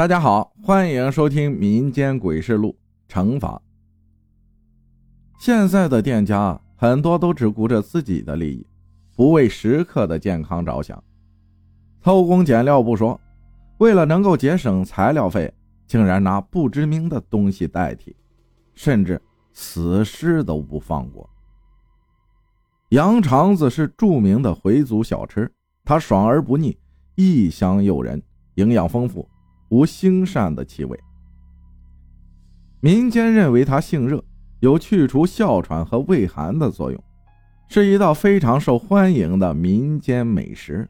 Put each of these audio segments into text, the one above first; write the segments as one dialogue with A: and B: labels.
A: 大家好，欢迎收听《民间鬼事录》惩罚。现在的店家很多都只顾着自己的利益，不为食客的健康着想，偷工减料不说，为了能够节省材料费，竟然拿不知名的东西代替，甚至死尸都不放过。羊肠子是著名的回族小吃，它爽而不腻，异香诱人，营养丰富。无腥膻的气味，民间认为它性热，有去除哮喘和胃寒的作用，是一道非常受欢迎的民间美食。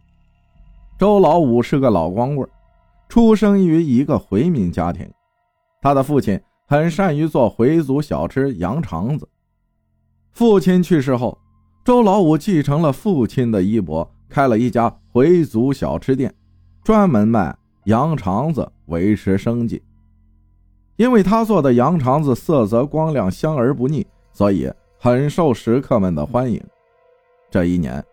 A: 周老五是个老光棍，出生于一个回民家庭，他的父亲很善于做回族小吃羊肠子。父亲去世后，周老五继承了父亲的衣钵，开了一家回族小吃店，专门卖。羊肠子维持生计，因为他做的羊肠子色泽光亮、香而不腻，所以很受食客们的欢迎。这一年，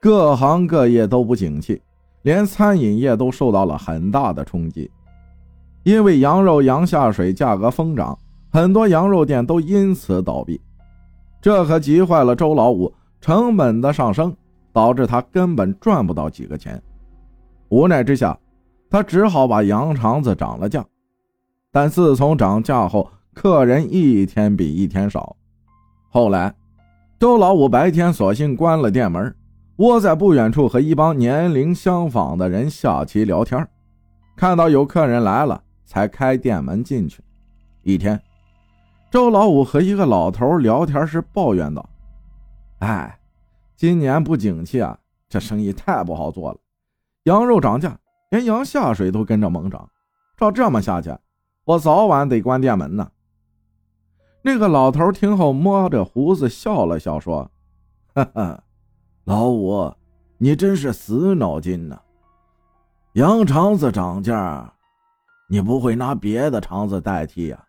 A: 各行各业都不景气，连餐饮业都受到了很大的冲击。因为羊肉、羊下水价格疯涨，很多羊肉店都因此倒闭。这可急坏了周老五，成本的上升导致他根本赚不到几个钱。无奈之下。他只好把羊肠子涨了价，但自从涨价后，客人一天比一天少。后来，周老五白天索性关了店门，窝在不远处和一帮年龄相仿的人下棋聊天。看到有客人来了，才开店门进去。一天，周老五和一个老头聊天时抱怨道：“哎，今年不景气啊，这生意太不好做了，羊肉涨价。”连羊下水都跟着猛涨，照这么下去，我早晚得关店门呢。那个老头听后摸着胡子笑了笑，说：“哈哈，老五，你真是死脑筋呐！羊肠子涨价，你不会拿别的肠子代替呀？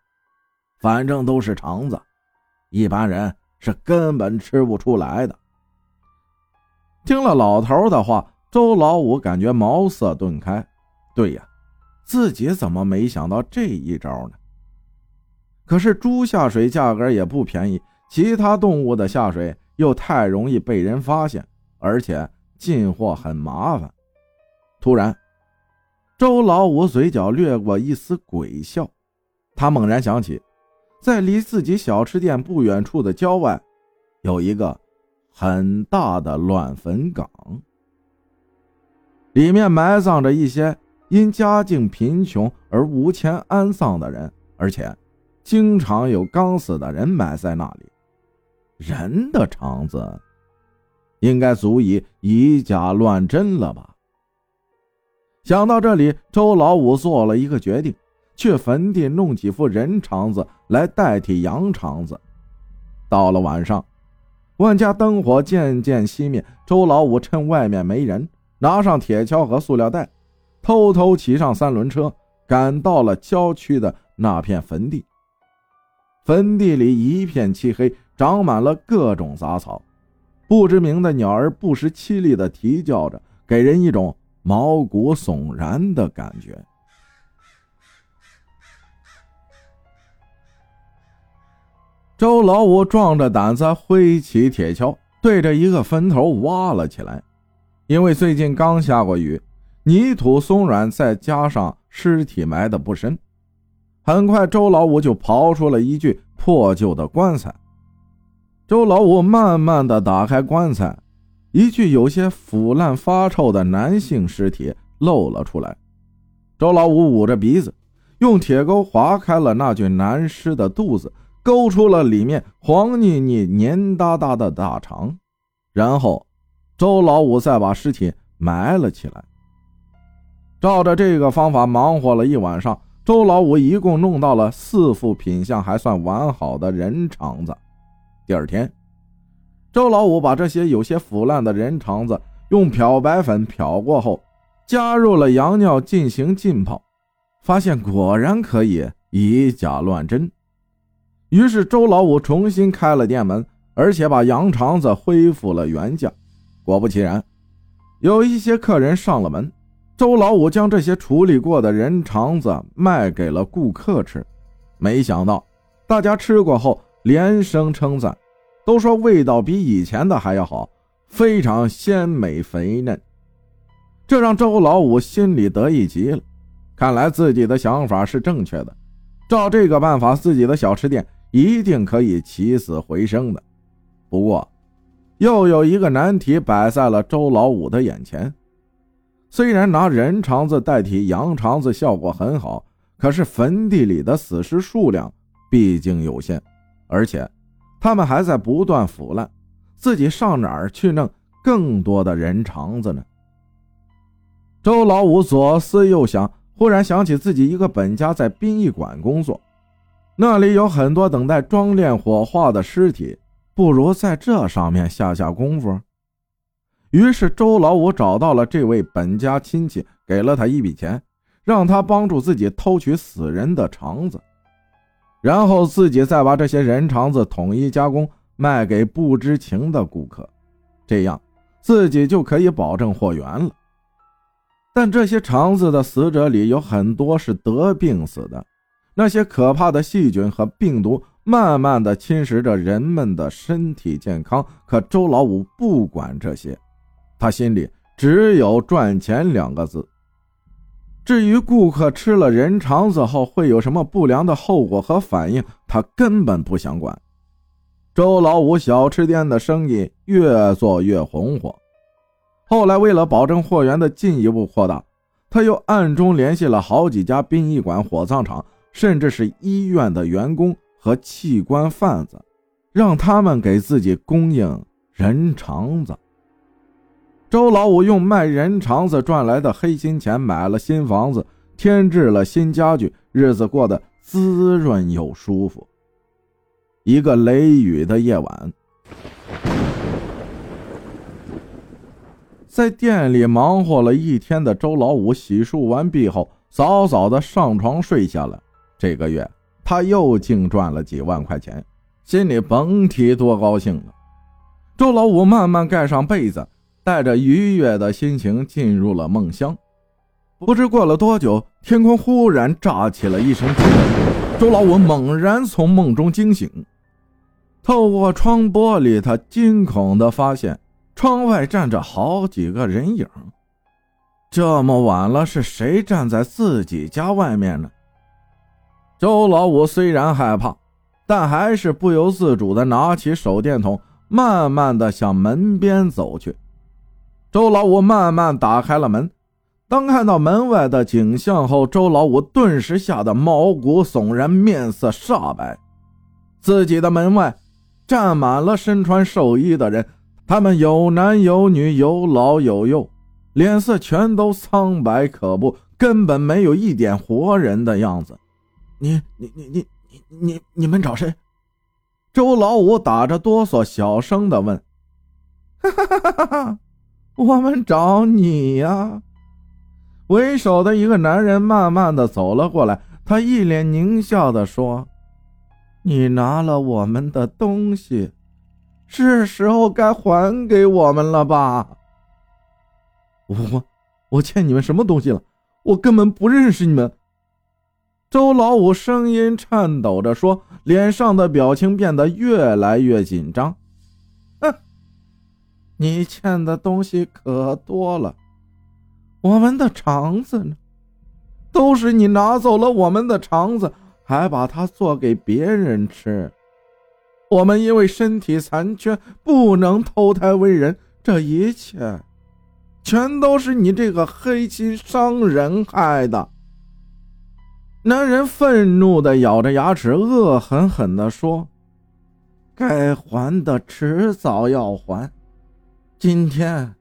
A: 反正都是肠子，一般人是根本吃不出来的。”听了老头的话。周老五感觉茅塞顿开，对呀，自己怎么没想到这一招呢？可是猪下水价格也不便宜，其他动物的下水又太容易被人发现，而且进货很麻烦。突然，周老五嘴角掠过一丝鬼笑，他猛然想起，在离自己小吃店不远处的郊外，有一个很大的乱坟岗。里面埋葬着一些因家境贫穷而无钱安葬的人，而且经常有刚死的人埋在那里。人的肠子应该足以以假乱真了吧？想到这里，周老五做了一个决定，去坟地弄几副人肠子来代替羊肠子。到了晚上，万家灯火渐渐熄灭，周老五趁外面没人。拿上铁锹和塑料袋，偷偷骑上三轮车，赶到了郊区的那片坟地。坟地里一片漆黑，长满了各种杂草，不知名的鸟儿不时凄厉地啼叫着，给人一种毛骨悚然的感觉。周老五壮着胆子挥起铁锹，对着一个坟头挖了起来。因为最近刚下过雨，泥土松软，再加上尸体埋得不深，很快周老五就刨出了一具破旧的棺材。周老五慢慢的打开棺材，一具有些腐烂发臭的男性尸体露了出来。周老五捂着鼻子，用铁钩划开了那具男尸的肚子，勾出了里面黄腻腻、黏哒哒的大肠，然后。周老五再把尸体埋了起来。照着这个方法忙活了一晚上，周老五一共弄到了四副品相还算完好的人肠子。第二天，周老五把这些有些腐烂的人肠子用漂白粉漂过后，加入了羊尿进行浸泡，发现果然可以以假乱真。于是周老五重新开了店门，而且把羊肠子恢复了原价。果不其然，有一些客人上了门，周老五将这些处理过的人肠子卖给了顾客吃，没想到大家吃过后连声称赞，都说味道比以前的还要好，非常鲜美肥嫩。这让周老五心里得意极了，看来自己的想法是正确的，照这个办法，自己的小吃店一定可以起死回生的。不过，又有一个难题摆在了周老五的眼前。虽然拿人肠子代替羊肠子效果很好，可是坟地里的死尸数量毕竟有限，而且他们还在不断腐烂，自己上哪儿去弄更多的人肠子呢？周老五左思右想，忽然想起自己一个本家在殡仪馆工作，那里有很多等待装殓火化的尸体，不如在这上面下下功夫。于是，周老五找到了这位本家亲戚，给了他一笔钱，让他帮助自己偷取死人的肠子，然后自己再把这些人肠子统一加工，卖给不知情的顾客，这样自己就可以保证货源了。但这些肠子的死者里有很多是得病死的，那些可怕的细菌和病毒慢慢的侵蚀着人们的身体健康。可周老五不管这些。他心里只有赚钱两个字。至于顾客吃了人肠子后会有什么不良的后果和反应，他根本不想管。周老五小吃店的生意越做越红火，后来为了保证货源的进一步扩大，他又暗中联系了好几家殡仪馆、火葬场，甚至是医院的员工和器官贩子，让他们给自己供应人肠子。周老五用卖人肠子赚来的黑心钱买了新房子，添置了新家具，日子过得滋润又舒服。一个雷雨的夜晚，在店里忙活了一天的周老五洗漱完毕后，早早的上床睡下了。这个月他又净赚了几万块钱，心里甭提多高兴了。周老五慢慢盖上被子。带着愉悦的心情进入了梦乡，不知过了多久，天空忽然炸起了一声巨响，周老五猛然从梦中惊醒，透过窗玻璃，他惊恐地发现窗外站着好几个人影。这么晚了，是谁站在自己家外面呢？周老五虽然害怕，但还是不由自主地拿起手电筒，慢慢地向门边走去。周老五慢慢打开了门，当看到门外的景象后，周老五顿时吓得毛骨悚然，面色煞白。自己的门外站满了身穿寿衣的人，他们有男有女，有老有幼，脸色全都苍白可怖，根本没有一点活人的样子。你、你、你、你、你、你、你们找谁？周老五打着哆嗦，小声的问：“哈哈哈哈哈！”我们找你呀！为首的一个男人慢慢的走了过来，他一脸狞笑的说：“你拿了我们的东西，是时候该还给我们了吧？”我我欠你们什么东西了？我根本不认识你们。周老五声音颤抖着说，脸上的表情变得越来越紧张。哼你欠的东西可多了，我们的肠子呢？都是你拿走了我们的肠子，还把它做给别人吃。我们因为身体残缺，不能投胎为人，这一切，全都是你这个黑心商人害的。男人愤怒的咬着牙齿，恶狠狠地说：“该还的迟早要还。”今天，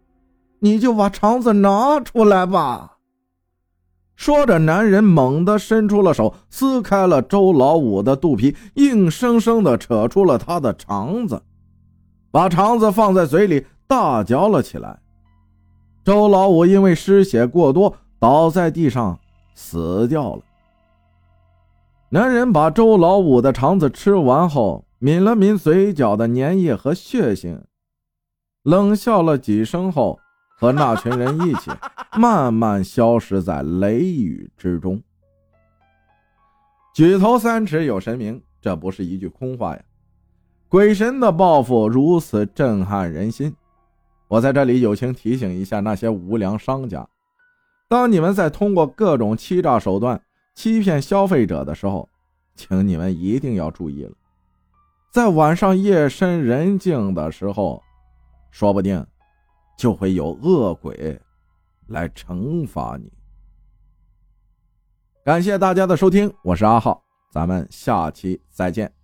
A: 你就把肠子拿出来吧。说着，男人猛地伸出了手，撕开了周老五的肚皮，硬生生的扯出了他的肠子，把肠子放在嘴里大嚼了起来。周老五因为失血过多，倒在地上死掉了。男人把周老五的肠子吃完后，抿了抿嘴角的粘液和血腥。冷笑了几声后，和那群人一起 慢慢消失在雷雨之中。举头三尺有神明，这不是一句空话呀！鬼神的报复如此震撼人心，我在这里友情提醒一下那些无良商家：当你们在通过各种欺诈手段欺骗消费者的时候，请你们一定要注意了。在晚上夜深人静的时候，说不定就会有恶鬼来惩罚你。感谢大家的收听，我是阿浩，咱们下期再见。